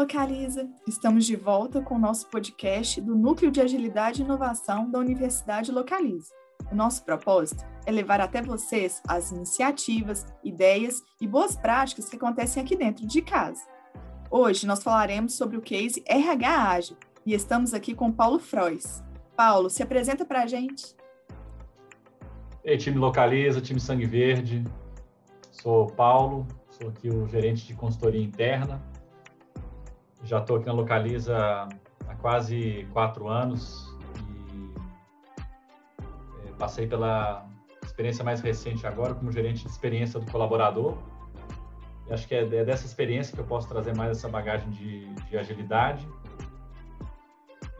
Localiza! Estamos de volta com o nosso podcast do Núcleo de Agilidade e Inovação da Universidade Localiza. O nosso propósito é levar até vocês as iniciativas, ideias e boas práticas que acontecem aqui dentro de casa. Hoje nós falaremos sobre o case RH Ágil e estamos aqui com Paulo Frois. Paulo, se apresenta para a gente. Ei, time Localiza, time Sangue Verde. Sou Paulo, sou aqui o gerente de consultoria interna já estou aqui na Localiza há quase quatro anos e é, passei pela experiência mais recente agora como gerente de experiência do colaborador. E acho que é, é dessa experiência que eu posso trazer mais essa bagagem de, de agilidade.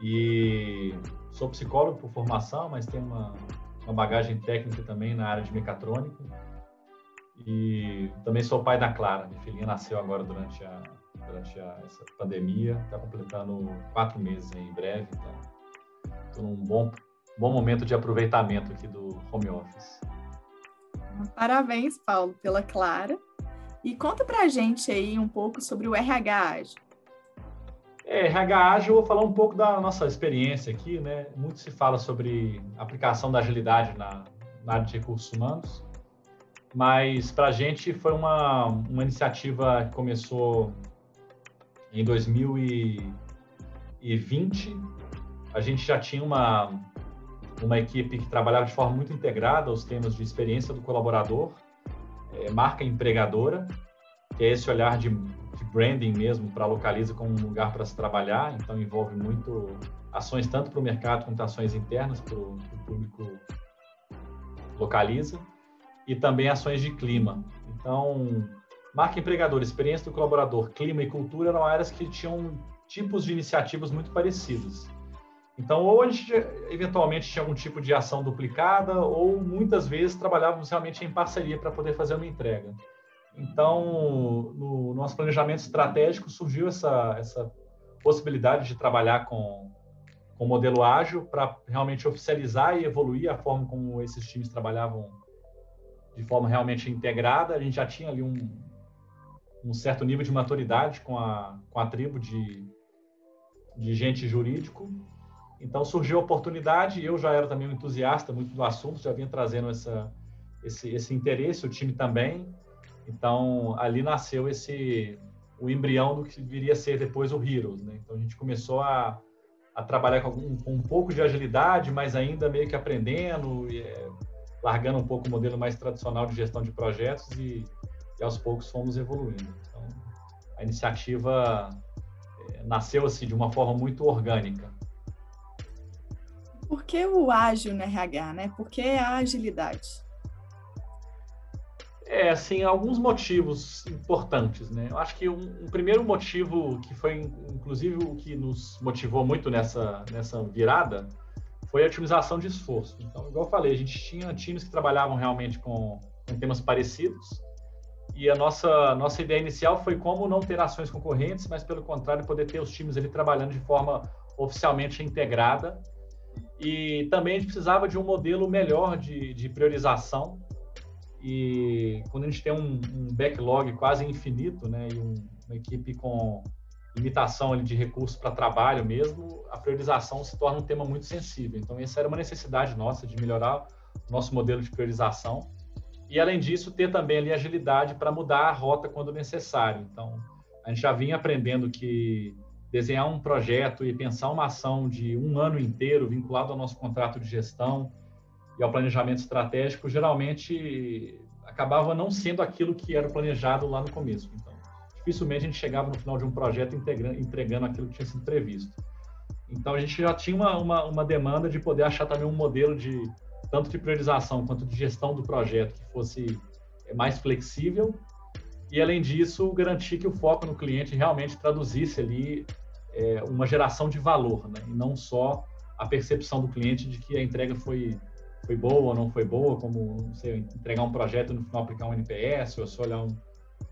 E sou psicólogo por formação, mas tenho uma, uma bagagem técnica também na área de mecatrônica. E também sou pai da Clara, minha filhinha nasceu agora durante a, durante a, essa pandemia. Está completando quatro meses em breve, então estou num bom, bom momento de aproveitamento aqui do home office. Parabéns, Paulo, pela Clara. E conta para a gente aí um pouco sobre o RH Ágil. É, RH Ágil, eu vou falar um pouco da nossa experiência aqui, né? Muito se fala sobre aplicação da agilidade na, na área de recursos humanos, mas para a gente foi uma, uma iniciativa que começou em 2020, a gente já tinha uma, uma equipe que trabalhava de forma muito integrada os temas de experiência do colaborador, é, marca empregadora, que é esse olhar de, de branding mesmo para Localiza como um lugar para se trabalhar, então envolve muito ações tanto para o mercado quanto ações internas para o público Localiza, e também ações de clima. Então, Marca empregador, experiência do colaborador, clima e cultura eram áreas que tinham tipos de iniciativas muito parecidos. Então, ou a gente eventualmente tinha algum tipo de ação duplicada, ou muitas vezes trabalhávamos realmente em parceria para poder fazer uma entrega. Então, no nosso planejamento estratégico surgiu essa, essa possibilidade de trabalhar com, com o modelo ágil para realmente oficializar e evoluir a forma como esses times trabalhavam de forma realmente integrada. A gente já tinha ali um, um certo nível de maturidade com a, com a tribo de, de gente jurídico. Então surgiu a oportunidade, eu já era também um entusiasta muito do assunto, já vinha trazendo essa, esse, esse interesse, o time também. Então ali nasceu esse o embrião do que viria a ser depois o Heroes. Né? Então a gente começou a, a trabalhar com, com, um pouco de agilidade, mas ainda meio que aprendendo, e, é, largando um pouco o modelo mais tradicional de gestão de projetos e e aos poucos fomos evoluindo. Então, a iniciativa é, nasceu assim de uma forma muito orgânica. Por que o ágil no RH, né? Por que a agilidade? É, assim, alguns motivos importantes, né? Eu acho que um, um, primeiro motivo que foi, inclusive, o que nos motivou muito nessa, nessa virada foi a otimização de esforço. Então, igual eu falei, a gente tinha times que trabalhavam realmente com, com temas parecidos, e a nossa, nossa ideia inicial foi como não ter ações concorrentes, mas pelo contrário, poder ter os times ali trabalhando de forma oficialmente integrada. E também a gente precisava de um modelo melhor de, de priorização. E quando a gente tem um, um backlog quase infinito, né, e um, uma equipe com limitação ali de recursos para trabalho mesmo, a priorização se torna um tema muito sensível. Então, essa era uma necessidade nossa de melhorar o nosso modelo de priorização e além disso ter também ali agilidade para mudar a rota quando necessário. Então, a gente já vinha aprendendo que desenhar um projeto e pensar uma ação de um ano inteiro vinculado ao nosso contrato de gestão e ao planejamento estratégico geralmente acabava não sendo aquilo que era planejado lá no começo. Então, dificilmente a gente chegava no final de um projeto entregando aquilo que tinha sido previsto. Então, a gente já tinha uma, uma, uma demanda de poder achar também um modelo de tanto de priorização quanto de gestão do projeto que fosse é, mais flexível e além disso garantir que o foco no cliente realmente traduzisse ali é, uma geração de valor, né? e não só a percepção do cliente de que a entrega foi foi boa ou não foi boa, como não sei, entregar um projeto no final aplicar um NPS ou só olhar um,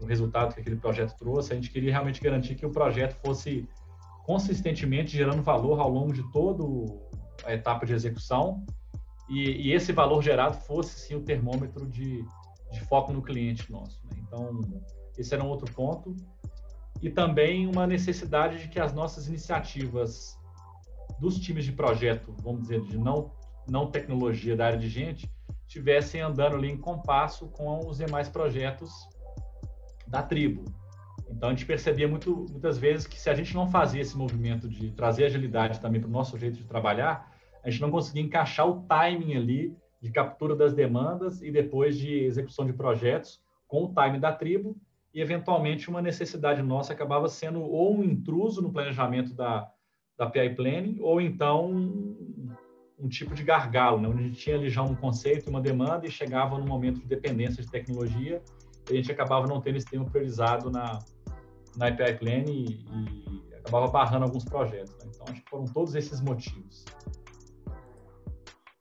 um resultado que aquele projeto trouxe. A gente queria realmente garantir que o projeto fosse consistentemente gerando valor ao longo de toda a etapa de execução e, e, esse valor gerado fosse sim o termômetro de, de foco no cliente nosso. Né? Então, esse era um outro ponto. e também uma necessidade de que as nossas iniciativas dos times de projeto, vamos dizer, de não, não tecnologia da área de gente, estivessem andando ali em compasso com os demais projetos da tribo. Então a gente percebia muito, muitas vezes que se a gente não fazia esse movimento de trazer agilidade também para o nosso jeito de trabalhar, a gente não conseguia encaixar o timing ali de captura das demandas e depois de execução de projetos com o time da tribo e eventualmente uma necessidade nossa acabava sendo ou um intruso no planejamento da, da PI Planning ou então um, um tipo de gargalo, né? onde a gente tinha ali já um conceito, uma demanda e chegava no momento de dependência de tecnologia e a gente acabava não tendo esse tema priorizado na, na API Plan e, e acabava barrando alguns projetos. Né? Então, acho que foram todos esses motivos.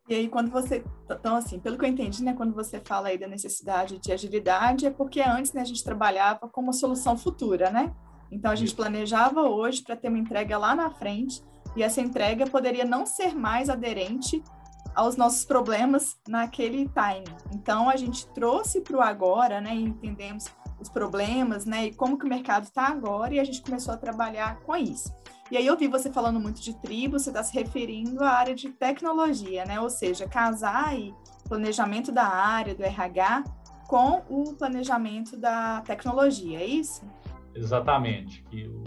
E aí, quando você. Então, assim, pelo que eu entendi, né, quando você fala aí da necessidade de agilidade, é porque antes né, a gente trabalhava como solução futura, né? Então, a gente planejava hoje para ter uma entrega lá na frente, e essa entrega poderia não ser mais aderente aos nossos problemas naquele time. Então, a gente trouxe para o agora, né, e entendemos os problemas, né, e como que o mercado está agora, e a gente começou a trabalhar com isso. E aí eu vi você falando muito de tribo, você está se referindo à área de tecnologia, né, ou seja, casar aí planejamento da área, do RH, com o planejamento da tecnologia, é isso? Exatamente, que o,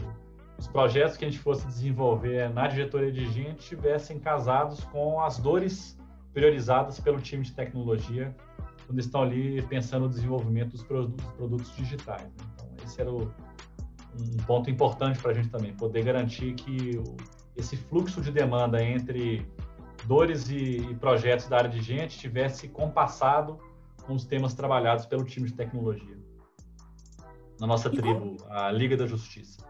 os projetos que a gente fosse desenvolver na diretoria de gente estivessem casados com as dores priorizadas pelo time de tecnologia quando estão ali pensando no desenvolvimento dos produtos, produtos digitais. Né? Então, esse era o, um ponto importante para a gente também, poder garantir que o, esse fluxo de demanda entre dores e, e, projetos da área de gente tivesse compassado com os temas trabalhados pelo time de tecnologia. Na nossa e tribo, como... a Liga da Justiça.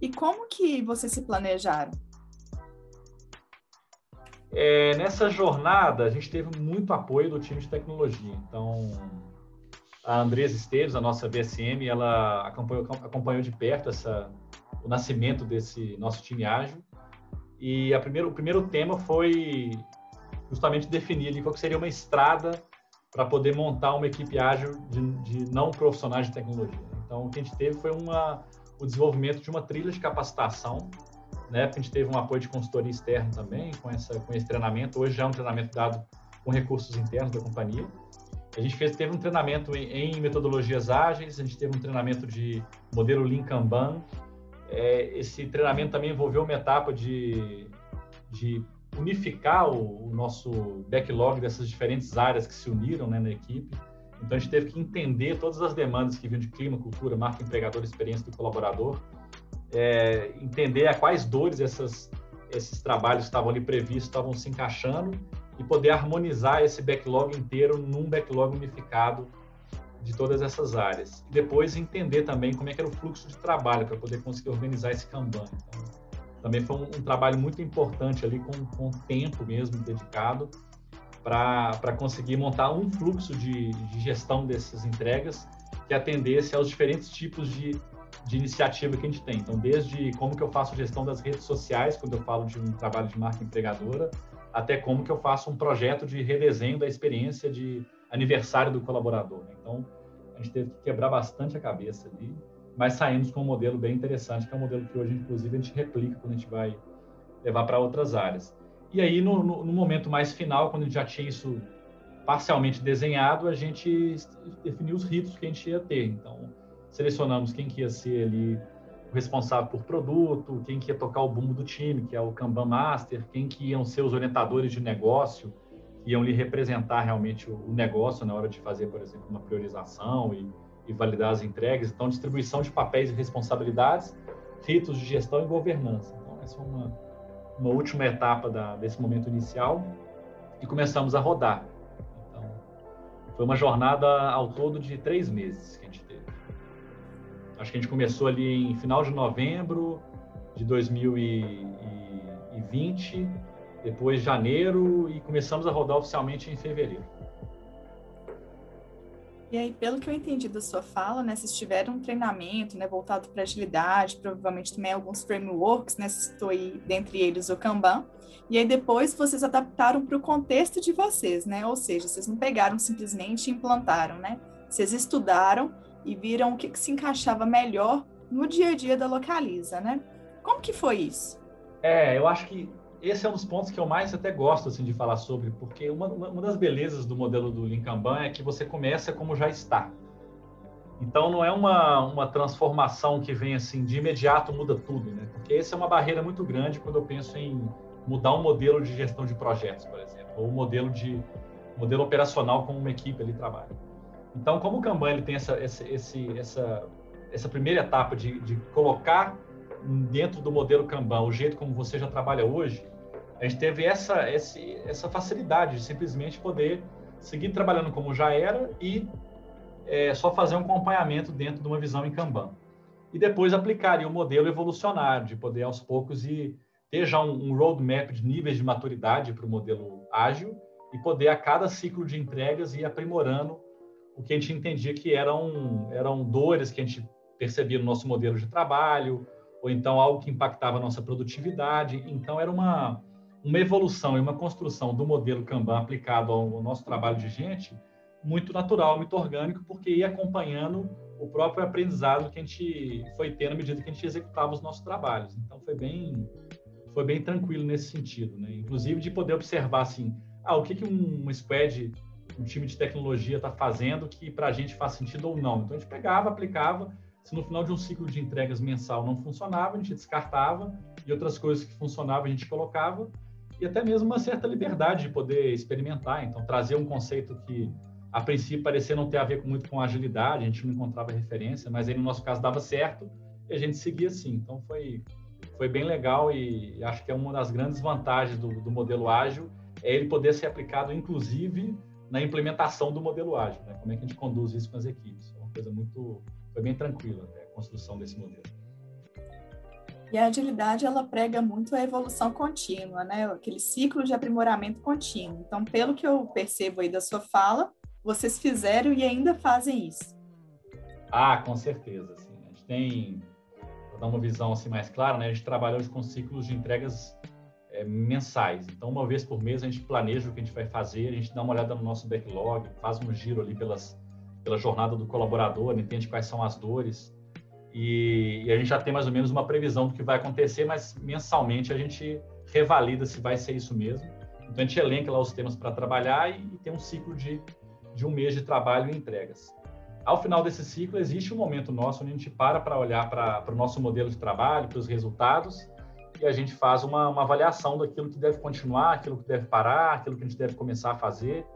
E como que vocês se planejaram? É, nessa jornada, a gente teve muito apoio do time de tecnologia. Então, a Andresa Esteves, a nossa VSM, ela acompanhou, acompanhou de perto essa, o nascimento desse nosso time ágil. E a primeiro, o primeiro tema foi justamente definir ali qual seria uma estrada para poder montar uma equipe ágil de, de, não profissionais de tecnologia. Então, o que a gente teve foi uma, o desenvolvimento de uma trilha de capacitação na época a gente teve um apoio de consultoria externa também, com, essa, com esse treinamento. Hoje já é um treinamento dado com recursos internos da companhia. A gente fez, teve um treinamento em, em metodologias ágeis, a gente teve um treinamento de modelo Lean Kanban. É, esse treinamento também envolveu uma etapa de, de unificar o, o, nosso backlog dessas diferentes áreas que se uniram né, na equipe. Então, a gente teve que entender todas as demandas que vinham de clima, cultura, marca empregador, experiência do colaborador, é, entender a quais dores essas, esses trabalhos estavam ali previstos estavam se encaixando e poder harmonizar esse backlog inteiro num backlog unificado de todas essas áreas. E depois entender também como é que era o fluxo de trabalho para poder conseguir organizar esse Kanban. Então, também foi um, um, trabalho muito importante ali, com, com tempo mesmo dedicado, para conseguir montar um fluxo de, de gestão dessas entregas que atendesse aos diferentes tipos de de iniciativa que a gente tem. Então, desde como que eu faço gestão das redes sociais, quando eu falo de um trabalho de marca empregadora, até como que eu faço um projeto de redesenho da experiência de aniversário do colaborador. Então, a gente teve que quebrar bastante a cabeça ali, mas saímos com um modelo bem interessante, que é um modelo que hoje, inclusive, a gente replica quando a gente vai levar para outras áreas. E aí, no, no, no momento mais final, quando a gente já tinha isso parcialmente desenhado, a gente definiu os ritos que a gente ia ter. Então, selecionamos quem que ia ser ali responsável por produto, quem que ia tocar o bumbo do time, que é o Kanban Master, quem que iam ser os orientadores de negócio, que iam lhe representar realmente o negócio na hora de fazer, por exemplo, uma priorização e, e validar as entregas. Então, distribuição de papéis e responsabilidades, ritos de gestão e governança. Então, essa é uma, uma última etapa da, desse momento inicial e começamos a rodar. Então, foi uma jornada ao todo de três meses que a gente Acho que a gente começou ali em final de novembro de 2020, depois janeiro e começamos a rodar oficialmente em fevereiro. E aí, pelo que eu entendi da sua fala, né, vocês tiveram um treinamento, né, voltado para agilidade, provavelmente também alguns frameworks, né, citou aí, dentre eles o Kanban, e aí depois vocês adaptaram para o contexto de vocês, né, ou seja, vocês não pegaram simplesmente e implantaram, né, vocês estudaram e viram o que, que se encaixava melhor no dia a dia da Localiza, né? Como que foi isso? É, eu acho que esse é um dos pontos que eu mais até gosto assim, de falar sobre, porque uma, uma das belezas do modelo do Lean Kanban é que você começa como já está. Então não é uma, uma transformação que vem assim de imediato muda tudo, né? Porque essa é uma barreira muito grande quando eu penso em mudar um modelo de gestão de projetos, por exemplo, ou um modelo de modelo operacional como uma equipe ali trabalha. Então, como o Kanban ele tem essa, essa, essa, essa primeira etapa de, de colocar dentro do modelo Kanban o jeito como você já trabalha hoje, a gente teve essa, essa, essa facilidade de simplesmente poder seguir trabalhando como já era e é, só fazer um acompanhamento dentro de uma visão em Kanban. E depois aplicaria o modelo evolucionário, de poder aos poucos ir ter já um, um roadmap de níveis de maturidade para o modelo ágil e poder a cada ciclo de entregas ir aprimorando o que a gente entendia que eram, eram dores que a gente percebia no nosso modelo de trabalho, ou então algo que impactava a nossa produtividade. Então, era uma, uma evolução e uma construção do modelo Kanban aplicado ao nosso trabalho de gente muito natural, muito orgânico, porque ia acompanhando o próprio aprendizado que a gente foi tendo à medida que a gente executava os nossos trabalhos. Então foi bem foi bem tranquilo nesse sentido, né? Inclusive de poder observar assim, ah, o que que um, squad, um time de tecnologia está fazendo que para a gente faz sentido ou não. Então a gente pegava, aplicava. Se no final de um ciclo de entregas mensal não funcionava, a gente descartava e outras coisas que funcionavam a gente colocava e até mesmo uma certa liberdade de poder experimentar. Então trazer um conceito que a princípio parecia não ter a ver muito com agilidade, a gente não encontrava referência, mas aí no nosso caso dava certo e a gente seguia assim. Então foi, foi bem legal e acho que é uma das grandes vantagens do, do modelo ágil é ele poder ser aplicado inclusive na implementação do modelo ágil, né? Como é que a gente conduz isso com as equipes? É uma coisa muito, foi bem tranquila até a construção desse modelo. E a agilidade ela prega muito a evolução contínua, né? Aquele ciclo de aprimoramento contínuo. Então, pelo que eu percebo aí da sua fala, vocês fizeram e ainda fazem isso? Ah, com certeza. Assim. A gente tem, para dar uma visão assim mais clara, né? a gente trabalha hoje com ciclos de entregas é, mensais. Então, uma vez por mês, a gente planeja o que a gente vai fazer, a gente dá uma olhada no nosso backlog, faz um giro ali pelas, pela jornada do colaborador, entende quais são as dores. E, e, a gente já tem mais ou menos uma previsão do que vai acontecer, mas mensalmente a gente revalida se vai ser isso mesmo. Então, a gente elenca lá os temas para trabalhar e, e tem um ciclo de de um mês de trabalho e entregas. Ao final desse ciclo, existe um momento nosso onde a gente para para olhar para o nosso modelo de trabalho, para os resultados, e a gente faz uma, uma, avaliação daquilo que deve continuar, aquilo que deve parar, aquilo que a gente deve começar a fazer,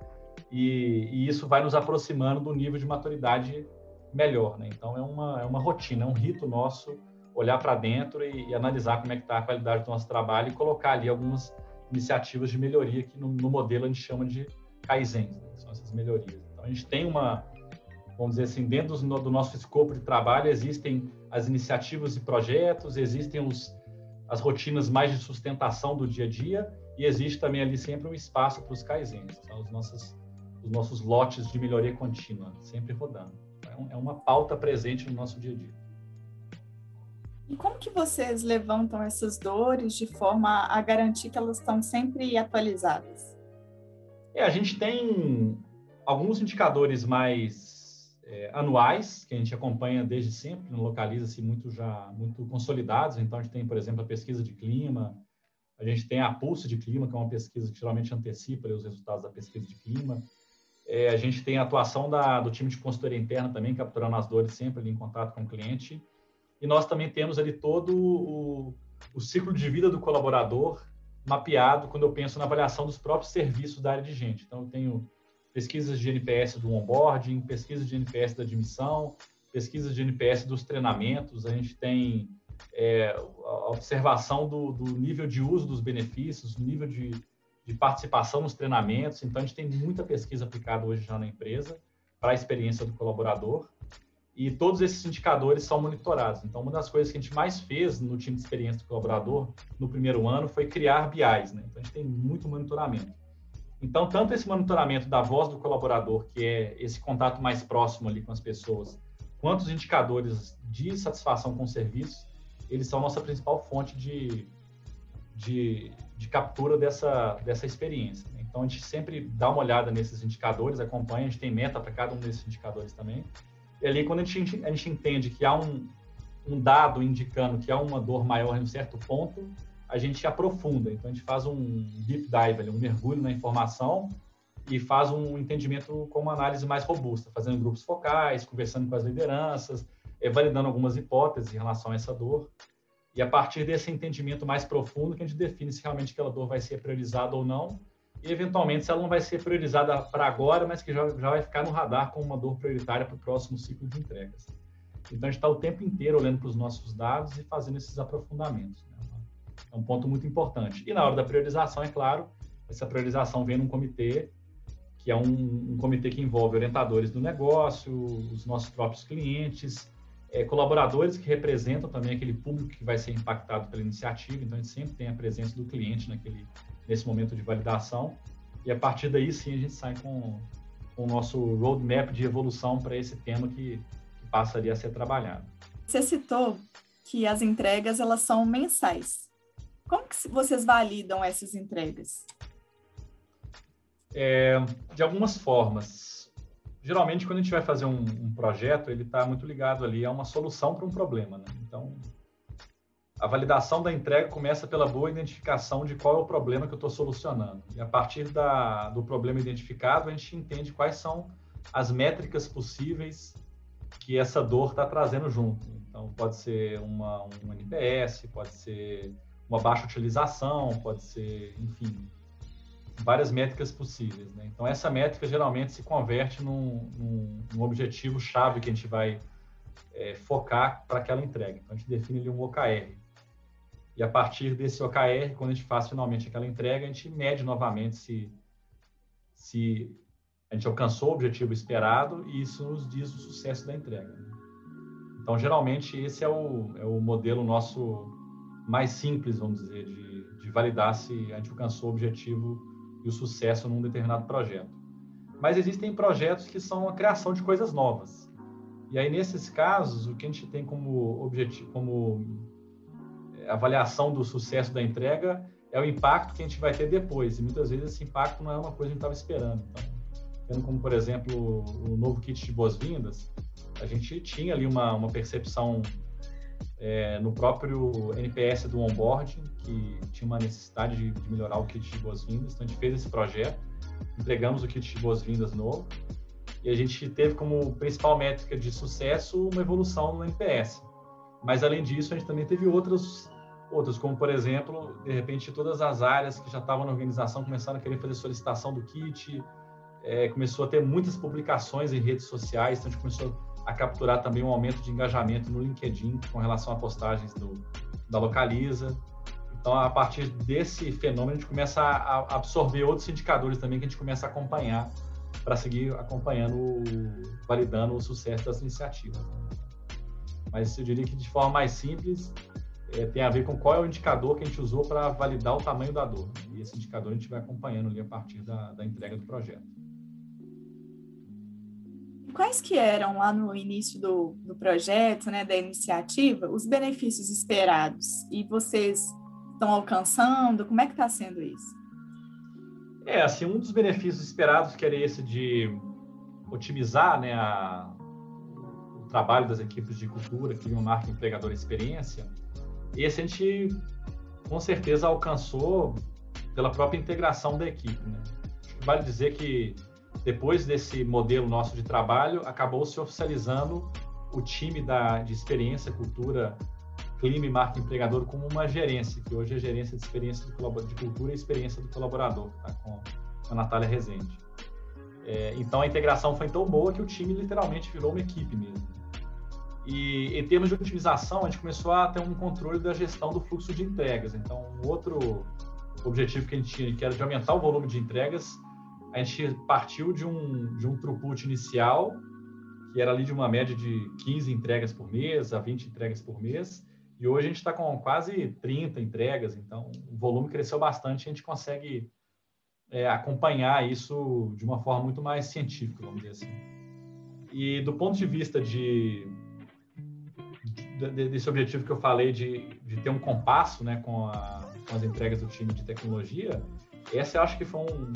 e, e isso vai nos aproximando do nível de maturidade melhor. Né? Então, é uma, é uma rotina, é um rito nosso olhar para dentro e, e, analisar como é que está a qualidade do nosso trabalho e colocar ali algumas iniciativas de melhoria que no, no modelo a gente chama de Kaizens, né? são essas melhorias. Então, a gente tem uma, vamos dizer assim, dentro do, do nosso escopo de trabalho, existem as iniciativas e projetos, existem os, as rotinas mais de sustentação do dia a dia, e existe também ali sempre um espaço para os Kaizens, são os nossos, os nossos lotes de melhoria contínua, sempre rodando. Então, é uma pauta presente no nosso dia a dia. E como que vocês levantam essas dores de forma a garantir que elas estão sempre atualizadas? É, a gente tem alguns indicadores mais é, anuais que a gente acompanha desde sempre, localiza-se muito já muito consolidados. Então a gente tem, por exemplo, a pesquisa de clima, a gente tem a pulso de clima, que é uma pesquisa que geralmente antecipa os resultados da pesquisa de clima. É, a gente tem a atuação da, do time de consultoria interna também, capturando as dores sempre ali em contato com o cliente. E nós também temos ali todo o, o ciclo de vida do colaborador mapeado quando eu penso na avaliação dos próprios serviços da área de gente. Então, eu tenho pesquisas de NPS do onboarding, pesquisas de NPS da admissão, pesquisas de NPS dos treinamentos, a gente tem é, a observação do, do, nível de uso dos benefícios, nível de, de participação nos treinamentos. Então, a gente tem muita pesquisa aplicada hoje já na empresa para a experiência do colaborador e todos esses indicadores são monitorados. Então, uma das coisas que a gente mais fez no time de experiência do colaborador no primeiro ano foi criar BIs, né? Então, a gente tem muito monitoramento. Então, tanto esse monitoramento da voz do colaborador, que é esse contato mais próximo ali com as pessoas, quanto os indicadores de satisfação com o serviço, eles são nossa principal fonte de, de, de captura dessa, dessa experiência. Né? Então, a gente sempre dá uma olhada nesses indicadores, acompanha, a gente tem meta para cada um desses indicadores também, e ali, quando a gente, a gente entende que há um, um dado indicando que há uma dor maior em um certo ponto, a gente aprofunda. Então, a gente faz um deep dive, um mergulho na informação e faz um entendimento com uma análise mais robusta, fazendo grupos focais, conversando com as lideranças, é, validando algumas hipóteses em relação a essa dor. E a partir desse entendimento mais profundo que a gente define se realmente aquela dor vai ser priorizada ou não, e eventualmente se ela não vai ser priorizada para agora, mas que já, já vai ficar no radar como uma dor prioritária para o próximo ciclo de entregas. Então a gente está o tempo inteiro olhando para os nossos dados e fazendo esses aprofundamentos. Né? É um ponto muito importante. E na hora da priorização, é claro, essa priorização vem num comitê que é um, um comitê que envolve orientadores do negócio, os nossos próprios clientes, é, colaboradores que representam também aquele público que vai ser impactado pela iniciativa. Então, a gente sempre tem a presença do cliente naquele, nesse momento de validação. E a partir daí, sim, a gente sai com, com o nosso roadmap de evolução para esse tema que, que passaria a ser trabalhado. Você citou que as entregas elas são mensais. Como que vocês validam essas entregas? É, de algumas formas geralmente quando a gente vai fazer um, um projeto, ele está muito ligado ali a uma solução para um problema, né? Então, a validação da entrega começa pela boa identificação de qual é o problema que eu estou solucionando. E a partir da, do problema identificado, a gente entende quais são as métricas possíveis que essa dor está trazendo junto. Então, pode ser uma, um NPS, pode ser uma baixa utilização, pode ser, enfim, várias métricas possíveis. Né? Então, essa métrica geralmente se converte num, num, num objetivo chave que a gente vai é, focar para aquela entrega. Então, a gente define ali um OKR. E a partir desse OKR, quando a gente faz finalmente aquela entrega, a gente mede novamente se, se a gente alcançou o objetivo esperado e isso nos diz o sucesso da entrega. Né? Então, geralmente, esse é o, é o modelo nosso mais simples, vamos dizer, de, de validar se a gente alcançou o objetivo e o sucesso num determinado projeto. Mas existem projetos que são a criação de coisas novas. E aí, nesses casos, o que a gente tem como objetivo, como é, avaliação do sucesso da entrega é o impacto que a gente vai ter depois. E muitas vezes esse impacto não é uma coisa que a gente estava esperando. Então, tendo como, por exemplo, o novo kit de boas-vindas, a gente tinha ali uma, uma percepção é, no próprio NPS do onboarding, que tinha uma necessidade de, de melhorar o kit de boas-vindas. Então, a gente fez esse projeto, entregamos o kit de boas-vindas novo, e a gente teve como principal métrica de sucesso uma evolução no NPS. Mas, além disso, a gente também teve outros, outros como, por exemplo, de repente, todas as áreas que já estavam na organização começaram a querer fazer solicitação do kit, é, começou a ter muitas publicações em redes sociais, então a gente começou a capturar também um aumento de engajamento no LinkedIn com relação a postagens do, da Localiza. Então, a partir desse fenômeno, a gente começa a absorver outros indicadores também que a gente começa a acompanhar para seguir acompanhando, validando o sucesso das iniciativas. Mas eu diria que de forma mais simples, é, tem a ver com qual é o indicador que a gente usou para validar o tamanho da dor. E esse indicador a gente vai acompanhando ali a partir da, da entrega do projeto quais que eram lá no início do, do projeto, né, da iniciativa, os benefícios esperados? E vocês estão alcançando? Como é que está sendo isso? É, assim, um dos benefícios esperados que era esse de otimizar, né, a, o trabalho das equipes de cultura, que uma marca empregadora experiência, esse a gente com certeza alcançou pela própria integração da equipe, né? Vale dizer que depois desse modelo nosso de trabalho, acabou se oficializando o time da, de experiência, cultura, clima e marca empregador como uma gerência, que hoje é gerência de experiência de, de cultura e experiência do colaborador, tá? com a Natália Rezende. É, então a integração foi tão boa que o time literalmente virou uma equipe mesmo. E em termos de otimização, a gente começou a ter um controle da gestão do fluxo de entregas. Então, um outro objetivo que a gente tinha, que era de aumentar o volume de entregas, a gente partiu de um, de um throughput inicial, que era ali de uma média de 15 entregas por mês a 20 entregas por mês, e hoje a gente está com quase 30 entregas, então o volume cresceu bastante, a gente consegue é, acompanhar isso de uma forma muito mais científica, vamos dizer assim. E do ponto de vista de, de desse objetivo que eu falei de, de ter um compasso né, com, a, com as entregas do time de tecnologia, essa eu acho que foi um,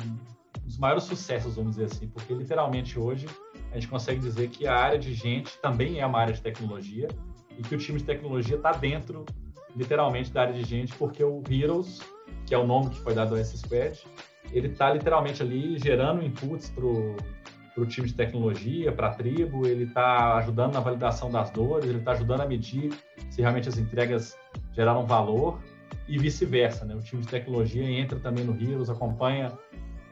dos maiores sucessos, vamos dizer assim, porque literalmente hoje a gente consegue dizer que a área de gente também é uma área de tecnologia e que o time de tecnologia está dentro, literalmente, da área de gente, porque o Heroes, que é o nome que foi dado ao S-Squad, ele está literalmente ali gerando inputs para o time de tecnologia, para a tribo, ele está ajudando na validação das dores, ele está ajudando a medir se realmente as entregas geraram valor e vice-versa. Né? O time de tecnologia entra também no Heroes, acompanha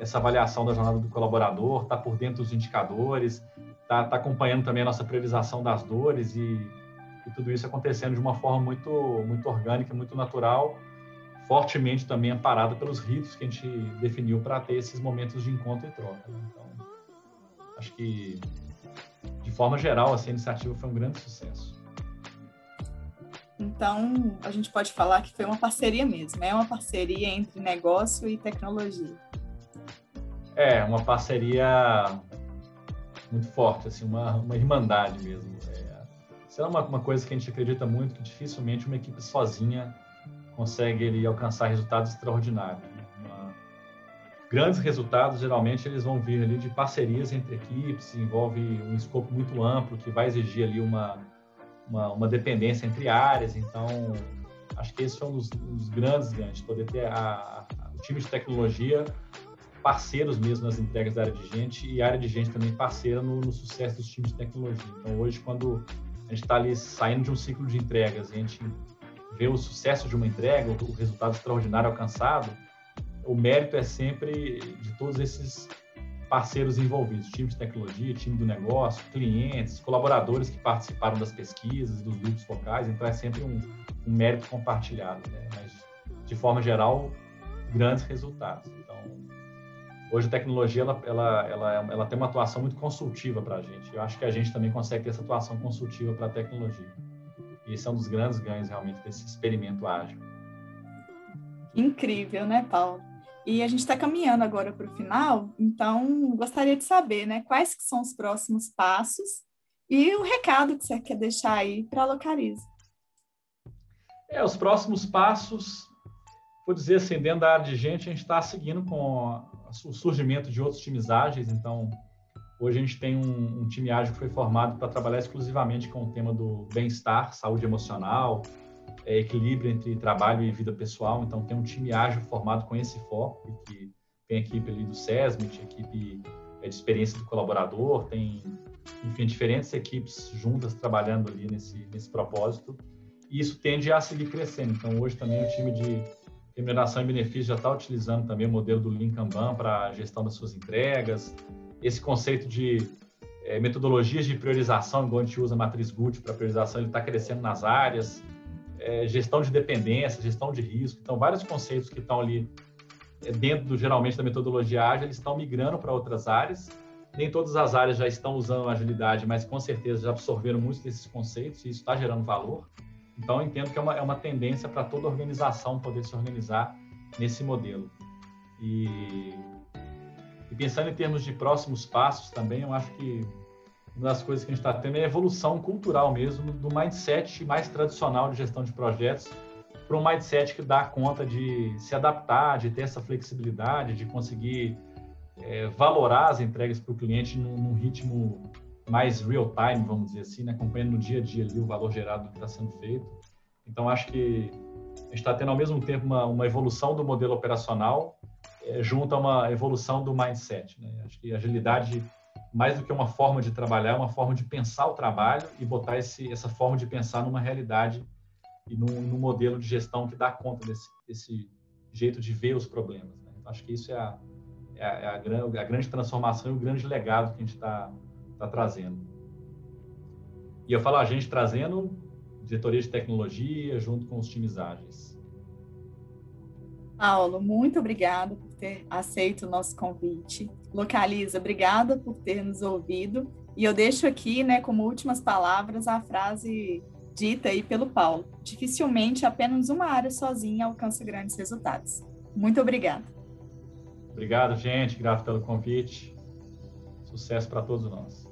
essa avaliação da jornada do colaborador, está por dentro dos indicadores, está tá acompanhando também a nossa priorização das dores e, e, tudo isso acontecendo de uma forma muito, muito orgânica, muito natural, fortemente também amparada pelos ritos que a gente definiu para ter esses momentos de encontro e troca. Né? Então, acho que, de forma geral, essa iniciativa foi um grande sucesso. Então, a gente pode falar que foi uma parceria mesmo, é uma parceria entre negócio e tecnologia. É, uma parceria muito forte, assim, uma, uma irmandade mesmo. É, isso é uma, uma coisa que a gente acredita muito, que dificilmente uma equipe sozinha consegue ele, alcançar resultados extraordinários. Uma, grandes resultados, geralmente, eles vão vir ali de parcerias entre equipes, envolve um escopo muito amplo, que vai exigir ali uma, uma, uma dependência entre áreas, então acho que esse foi um dos, um dos grandes ganhos, poder ter a, a, o time de tecnologia parceiros mesmo nas entregas da área de gente e a área de gente também parceira no, no sucesso dos times de tecnologia. Então, hoje, quando a gente está ali saindo de um ciclo de entregas a gente vê o sucesso de uma entrega, o resultado extraordinário alcançado, o mérito é sempre de todos esses parceiros envolvidos, time de tecnologia, time do negócio, clientes, colaboradores que participaram das pesquisas, dos grupos focais, então é sempre um, um mérito compartilhado, né? mas de forma geral, grandes resultados. Então, hoje a tecnologia ela, ela, ela, ela tem uma atuação muito consultiva para a gente. Eu acho que a gente também consegue ter essa atuação consultiva para a tecnologia. E esse é um dos grandes ganhos realmente desse experimento ágil. Incrível, né, Paulo? E a gente está caminhando agora para o final, então gostaria de saber, né, quais que são os próximos passos e o recado que você quer deixar aí para a Localiza. É, os próximos passos, vou dizer assim, dentro da área de gente, a gente está seguindo com o surgimento de outros times ágeis. Então, hoje a gente tem um, um time ágil que foi formado para trabalhar exclusivamente com o tema do bem-estar, saúde emocional, é, equilíbrio entre trabalho e vida pessoal. Então, tem um time ágil formado com esse foco, que tem a equipe ali do SESMIT, equipe é, de experiência do colaborador, tem, enfim, diferentes equipes juntas trabalhando ali nesse, nesse propósito. E isso tende a seguir crescendo. Então, hoje também o time de remuneração e benefício já está utilizando também o modelo do Lean Kanban para a gestão das suas entregas. Esse conceito de é, metodologias de priorização, igual a gente usa a matriz GUT para priorização, ele está crescendo nas áreas. É, gestão de dependência, gestão de risco. Então, vários conceitos que estão ali é, dentro, do, geralmente, da metodologia ágil, eles estão migrando para outras áreas. Nem todas as áreas já estão usando agilidade, mas com certeza já absorveram muitos desses conceitos e isso está gerando valor. Então, entendo que é uma, é uma tendência para toda organização poder se organizar nesse modelo. E, e, pensando em termos de próximos passos também, eu acho que uma das coisas que a gente está tendo é a evolução cultural mesmo do mindset mais tradicional de gestão de projetos para um mindset que dá conta de se adaptar, de ter essa flexibilidade, de conseguir é, valorar as entregas para o cliente num, num ritmo mais real time, vamos dizer assim, né? acompanhando no dia a dia ali o valor gerado do que está sendo feito. Então, acho que a gente está tendo ao mesmo tempo uma, uma evolução do modelo operacional é, junto a uma evolução do mindset. Né? Acho que agilidade, mais do que uma forma de trabalhar, é uma forma de pensar o trabalho e botar esse, essa forma de pensar numa realidade e num, num modelo de gestão que dá conta desse, desse jeito de ver os problemas. Né? Então, acho que isso é a, é a, é a, a grande transformação e o grande legado que a gente está está trazendo. E eu falo a gente trazendo diretoria de tecnologia junto com os times ágeis. Paulo, muito obrigada por ter aceito o nosso convite. Localiza, obrigada por ter nos ouvido. E eu deixo aqui, né, como últimas palavras, a frase dita aí pelo Paulo. Dificilmente apenas uma área sozinha alcança grandes resultados. Muito obrigada. Obrigado, gente. Grato pelo convite. Sucesso para todos nós.